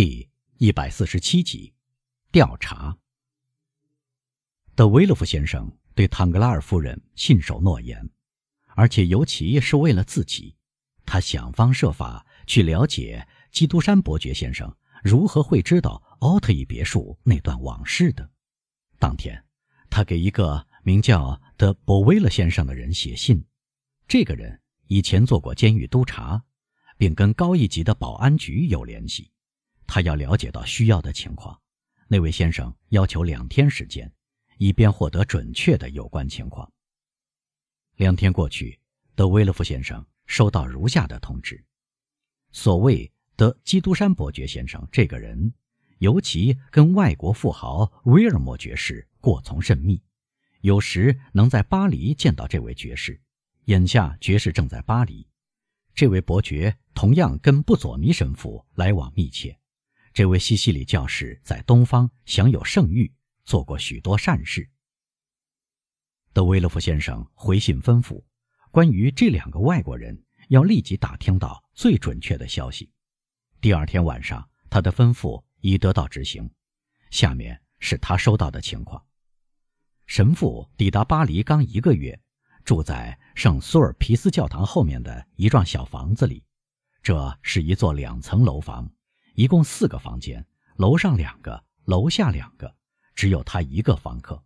第一百四十七集，调查。德维勒夫先生对唐格拉尔夫人信守诺言，而且尤其是为了自己，他想方设法去了解基督山伯爵先生如何会知道奥特伊别墅那段往事的。当天，他给一个名叫德博威勒先生的人写信，这个人以前做过监狱督察，并跟高一级的保安局有联系。他要了解到需要的情况，那位先生要求两天时间，以便获得准确的有关情况。两天过去，德威勒夫先生收到如下的通知：所谓德基督山伯爵先生这个人，尤其跟外国富豪威尔莫爵士过从甚密，有时能在巴黎见到这位爵士。眼下爵士正在巴黎，这位伯爵同样跟布佐尼神父来往密切。这位西西里教士在东方享有盛誉，做过许多善事。德维勒夫先生回信吩咐，关于这两个外国人要立即打听到最准确的消息。第二天晚上，他的吩咐已得到执行。下面是他收到的情况：神父抵达巴黎刚一个月，住在圣苏尔皮斯教堂后面的一幢小房子里，这是一座两层楼房。一共四个房间，楼上两个，楼下两个，只有他一个房客。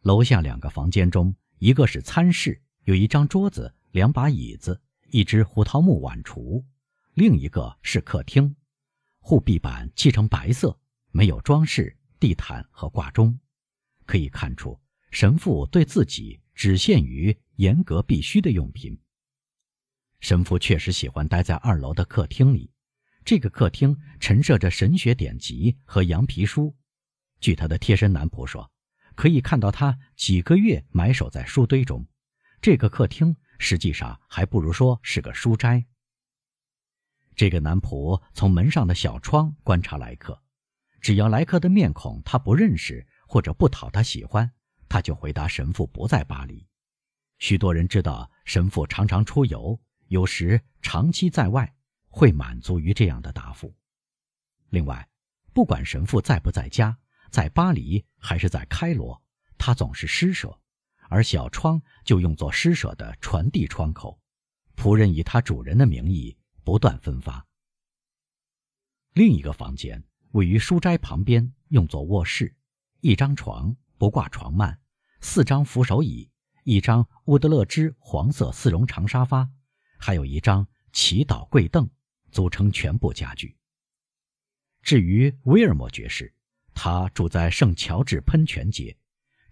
楼下两个房间中，一个是餐室，有一张桌子、两把椅子、一只胡桃木碗橱；另一个是客厅，护壁板漆成白色，没有装饰，地毯和挂钟。可以看出，神父对自己只限于严格必须的用品。神父确实喜欢待在二楼的客厅里。这个客厅陈设着神学典籍和羊皮书，据他的贴身男仆说，可以看到他几个月埋首在书堆中。这个客厅实际上还不如说是个书斋。这个男仆从门上的小窗观察来客，只要来客的面孔他不认识或者不讨他喜欢，他就回答神父不在巴黎。许多人知道神父常常出游，有时长期在外。会满足于这样的答复。另外，不管神父在不在家，在巴黎还是在开罗，他总是施舍，而小窗就用作施舍的传递窗口。仆人以他主人的名义不断分发。另一个房间位于书斋旁边，用作卧室，一张床，不挂床幔，四张扶手椅，一张乌德勒支黄色丝绒长沙发，还有一张祈祷跪凳。组成全部家具。至于威尔莫爵士，他住在圣乔治喷泉街，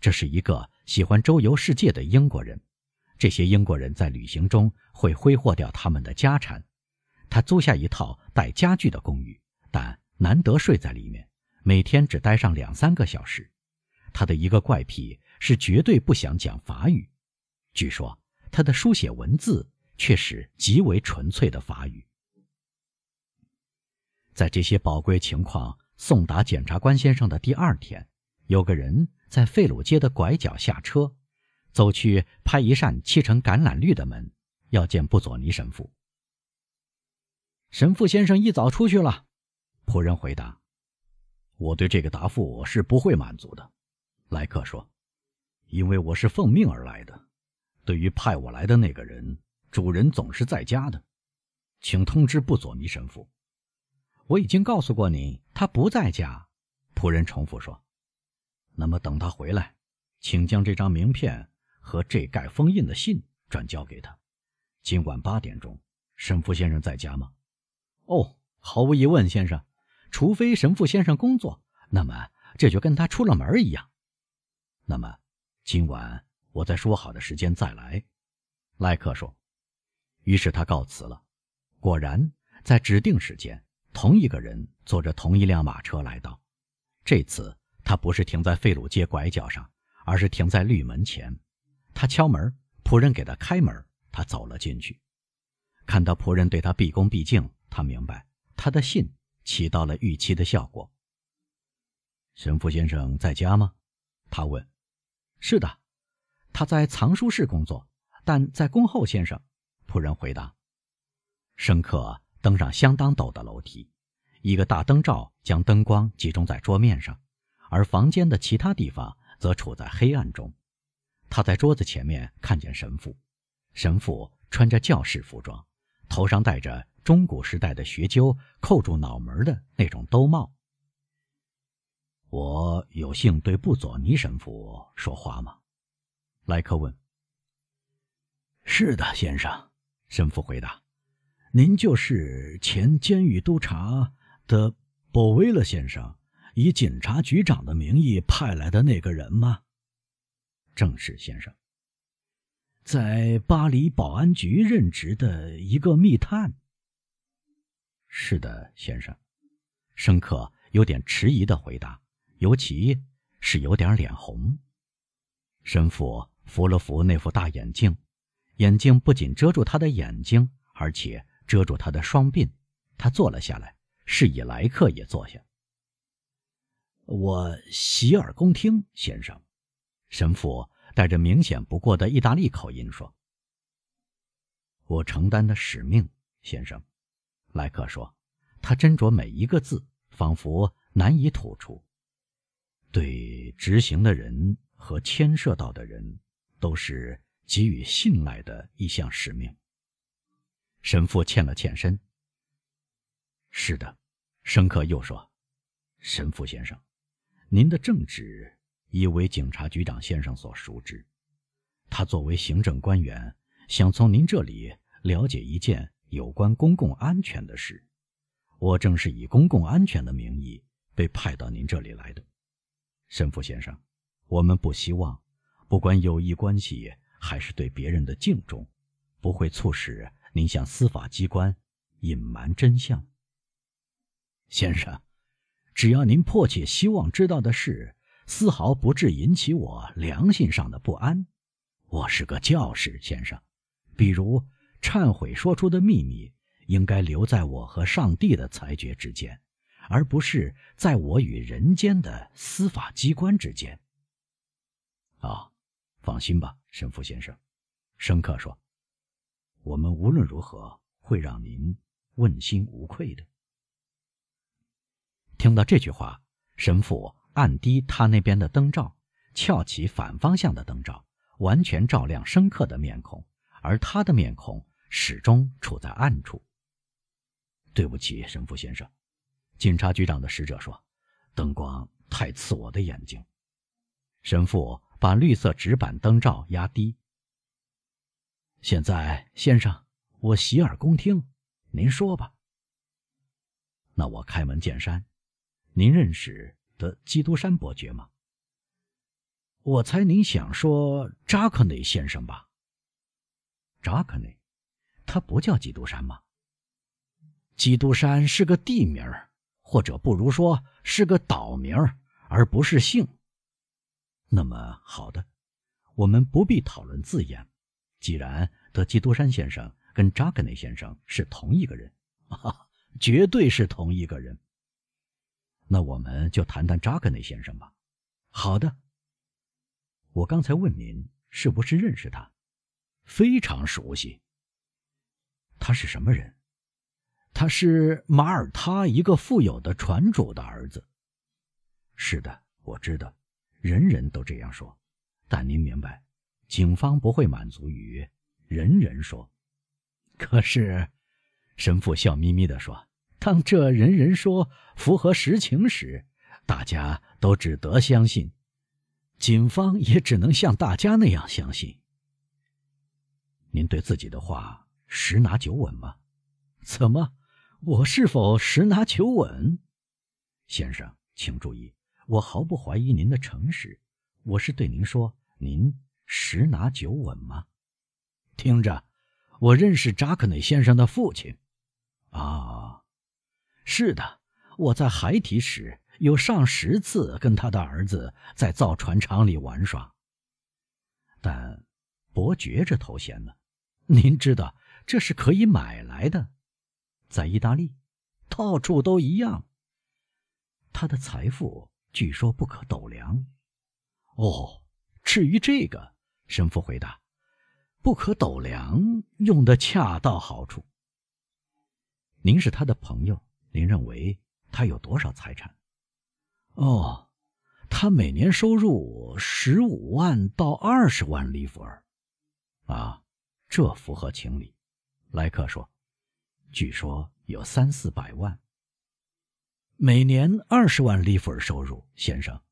这是一个喜欢周游世界的英国人。这些英国人在旅行中会挥霍掉他们的家产。他租下一套带家具的公寓，但难得睡在里面，每天只待上两三个小时。他的一个怪癖是绝对不想讲法语。据说他的书写文字却是极为纯粹的法语。在这些宝贵情况送达检察官先生的第二天，有个人在费鲁街的拐角下车，走去拍一扇漆成橄榄绿的门，要见布佐尼神父。神父先生一早出去了，仆人回答。我对这个答复是不会满足的，莱克说，因为我是奉命而来的。对于派我来的那个人，主人总是在家的，请通知布佐尼神父。我已经告诉过你，他不在家。仆人重复说：“那么等他回来，请将这张名片和这盖封印的信转交给他。今晚八点钟，神父先生在家吗？”“哦，毫无疑问，先生。除非神父先生工作，那么这就跟他出了门一样。”“那么，今晚我在说好的时间再来。”莱克说。于是他告辞了。果然，在指定时间。同一个人坐着同一辆马车来到，这次他不是停在费鲁街拐角上，而是停在绿门前。他敲门，仆人给他开门，他走了进去。看到仆人对他毕恭毕敬，他明白他的信起到了预期的效果。神父先生在家吗？他问。是的，他在藏书室工作，但在恭候先生。仆人回答。生客。登上相当陡的楼梯，一个大灯罩将灯光集中在桌面上，而房间的其他地方则处在黑暗中。他在桌子前面看见神父，神父穿着教士服装，头上戴着中古时代的学究扣住脑门的那种兜帽。我有幸对布佐尼神父说话吗？莱克问。是的，先生，神父回答。您就是前监狱督察的博威勒先生，以警察局长的名义派来的那个人吗？正是，先生。在巴黎保安局任职的一个密探。是的，先生。申克有点迟疑的回答，尤其是有点脸红。神父扶了扶那副大眼镜，眼镜不仅遮住他的眼睛，而且。遮住他的双鬓，他坐了下来，示意来客也坐下。我洗耳恭听，先生。神父带着明显不过的意大利口音说：“我承担的使命，先生。”莱克说，他斟酌每一个字，仿佛难以吐出。对执行的人和牵涉到的人，都是给予信赖的一项使命。神父欠了欠身。是的，申克又说：“神父先生，您的正直已为警察局长先生所熟知。他作为行政官员，想从您这里了解一件有关公共安全的事。我正是以公共安全的名义被派到您这里来的，神父先生。我们不希望，不管友谊关系还是对别人的敬重，不会促使。”您向司法机关隐瞒真相，先生，只要您迫切希望知道的事，丝毫不致引起我良心上的不安。我是个教士，先生，比如忏悔说出的秘密，应该留在我和上帝的裁决之间，而不是在我与人间的司法机关之间。啊，放心吧，神父先生，申克说。我们无论如何会让您问心无愧的。听到这句话，神父按低他那边的灯罩，翘起反方向的灯罩，完全照亮深刻的面孔，而他的面孔始终处在暗处。对不起，神父先生，警察局长的使者说，灯光太刺我的眼睛。神父把绿色纸板灯罩压低。现在，先生，我洗耳恭听，您说吧。那我开门见山，您认识的基督山伯爵吗？我猜您想说扎克内先生吧？扎克内，他不叫基督山吗？基督山是个地名或者不如说是个岛名而不是姓。那么好的，我们不必讨论字眼。既然德基多山先生跟扎克内先生是同一个人，啊，绝对是同一个人。那我们就谈谈扎克内先生吧。好的。我刚才问您是不是认识他，非常熟悉。他是什么人？他是马耳他一个富有的船主的儿子。是的，我知道，人人都这样说。但您明白。警方不会满足于人人说，可是，神父笑眯眯地说：“当这人人说符合实情时，大家都只得相信，警方也只能像大家那样相信。”您对自己的话十拿九稳吗？怎么，我是否十拿九稳？先生，请注意，我毫不怀疑您的诚实，我是对您说，您。十拿九稳吗？听着，我认识扎克内先生的父亲。啊，是的，我在孩提时有上十次跟他的儿子在造船厂里玩耍。但伯爵这头衔呢？您知道这是可以买来的，在意大利，到处都一样。他的财富据说不可斗量。哦，至于这个。神父回答：“不可斗量，用的恰到好处。您是他的朋友，您认为他有多少财产？哦，他每年收入十五万到二十万里弗尔。啊，这符合情理。莱克说：“据说有三四百万。每年二十万里弗尔收入，先生，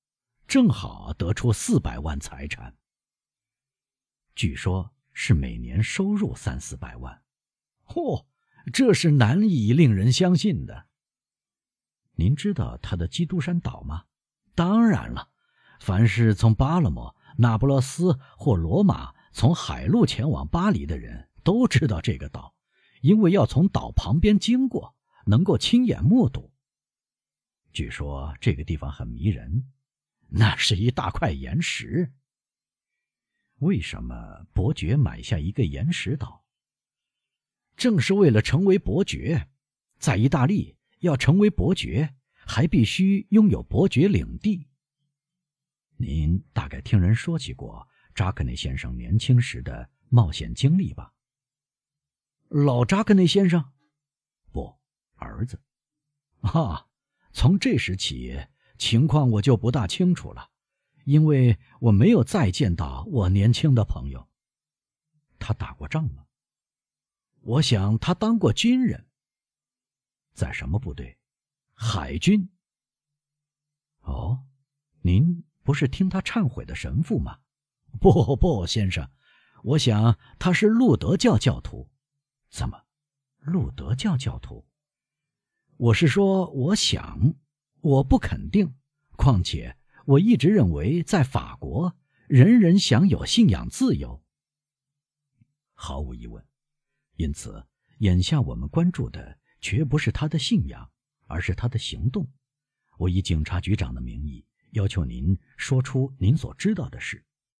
正好得出四百万财产。据说是每年收入三四百万。嚯！”这是难以令人相信的。您知道他的基督山岛吗？当然了，凡是从巴勒莫、那不勒斯或罗马从海路前往巴黎的人都知道这个岛，因为要从岛旁边经过，能够亲眼目睹。据说这个地方很迷人，那是一大块岩石。为什么伯爵买下一个岩石岛？正是为了成为伯爵，在意大利要成为伯爵，还必须拥有伯爵领地。您大概听人说起过扎克内先生年轻时的冒险经历吧？老扎克内先生，不，儿子。啊，从这时起，情况我就不大清楚了，因为我没有再见到我年轻的朋友。他打过仗吗？我想他当过军人，在什么部队？海军。哦，您不是听他忏悔的神父吗？不不，先生，我想他是路德教教徒。怎么，路德教教徒？我是说，我想，我不肯定。况且，我一直认为，在法国，人人享有信仰自由。毫无疑问。因此，眼下我们关注的绝不是他的信仰，而是他的行动。我以警察局长的名义要求您说出您所知道的事。